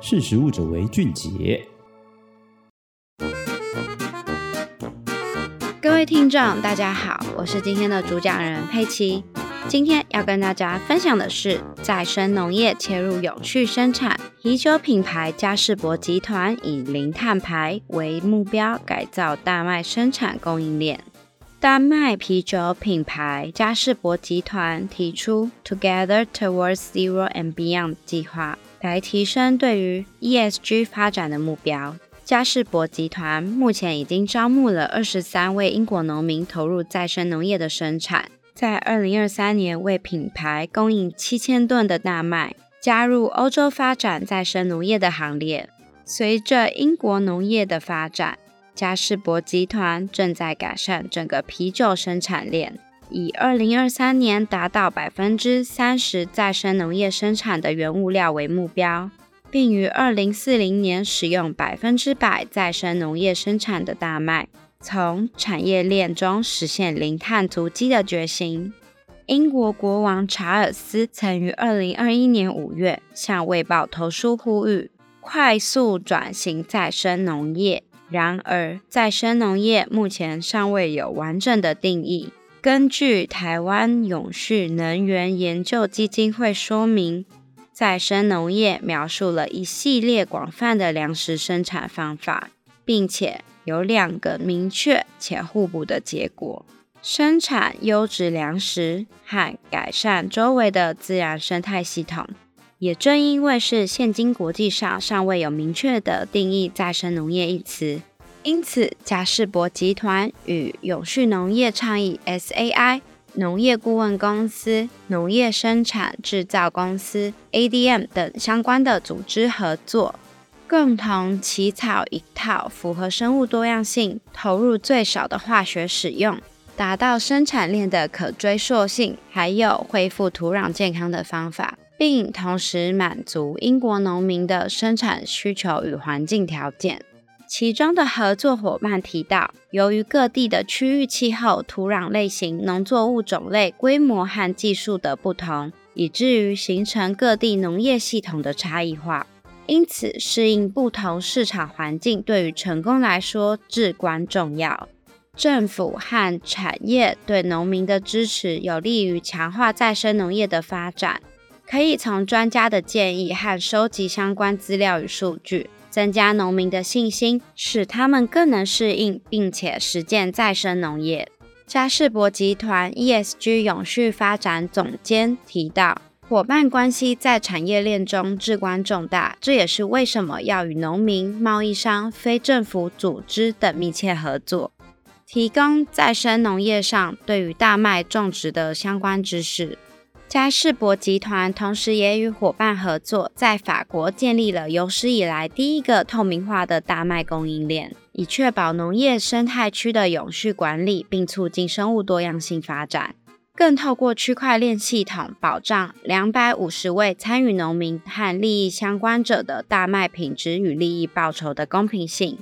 识食物者为俊杰。各位听众，大家好，我是今天的主讲人佩奇。今天要跟大家分享的是再生农业切入永续生产，啤酒品牌嘉士伯集团以零碳排为目标，改造大麦生产供应链。丹麦啤酒品牌嘉士伯集团提出 Together Towards Zero and Beyond 计划，来提升对于 ESG 发展的目标。嘉士伯集团目前已经招募了二十三位英国农民投入再生农业的生产，在二零二三年为品牌供应七千吨的大麦，加入欧洲发展再生农业的行列。随着英国农业的发展，嘉士伯集团正在改善整个啤酒生产链，以二零二三年达到百分之三十再生农业生产的原物料为目标，并于二零四零年使用百分之百再生农业生产的大麦，从产业链中实现零碳足迹的决心。英国国王查尔斯曾于二零二一年五月向卫报投书呼吁，快速转型再生农业。然而，再生农业目前尚未有完整的定义。根据台湾永续能源研究基金会说明，再生农业描述了一系列广泛的粮食生产方法，并且有两个明确且互补的结果：生产优质粮食和改善周围的自然生态系统。也正因为是现今国际上尚未有明确的定义“再生农业”一词，因此嘉士伯集团与永续农业倡议 （SAI） 农业顾问公司、农业生产制造公司 （ADM） 等相关的组织合作，共同起草一套符合生物多样性、投入最少的化学使用、达到生产链的可追溯性，还有恢复土壤健康的方法。并同时满足英国农民的生产需求与环境条件。其中的合作伙伴提到，由于各地的区域气候、土壤类型、农作物种类、规模和技术的不同，以至于形成各地农业系统的差异化。因此，适应不同市场环境对于成功来说至关重要。政府和产业对农民的支持，有利于强化再生农业的发展。可以从专家的建议和收集相关资料与数据，增加农民的信心，使他们更能适应并且实践再生农业。嘉士伯集团 ESG 永续发展总监提到，伙伴关系在产业链中至关重大，这也是为什么要与农民、贸易商、非政府组织等密切合作，提供再生农业上对于大麦种植的相关知识。嘉士伯集团同时也与伙伴合作，在法国建立了有史以来第一个透明化的大麦供应链，以确保农业生态区的永续管理，并促进生物多样性发展。更透过区块链系统，保障两百五十位参与农民和利益相关者的大麦品质与利益报酬的公平性。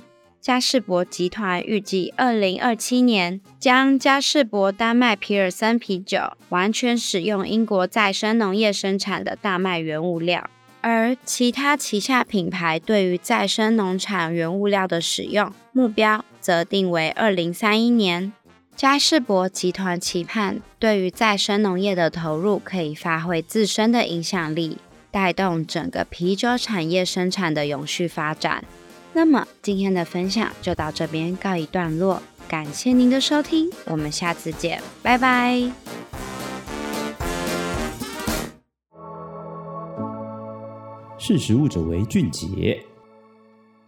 嘉士伯集团预计，二零二七年将嘉士伯丹麦皮尔森啤酒完全使用英国再生农业生产的大麦原物料，而其他旗下品牌对于再生农产原物料的使用目标则定为二零三一年。嘉士伯集团期盼，对于再生农业的投入可以发挥自身的影响力，带动整个啤酒产业生产的永续发展。那么今天的分享就到这边告一段落，感谢您的收听，我们下次见，拜拜。识时务者为俊杰。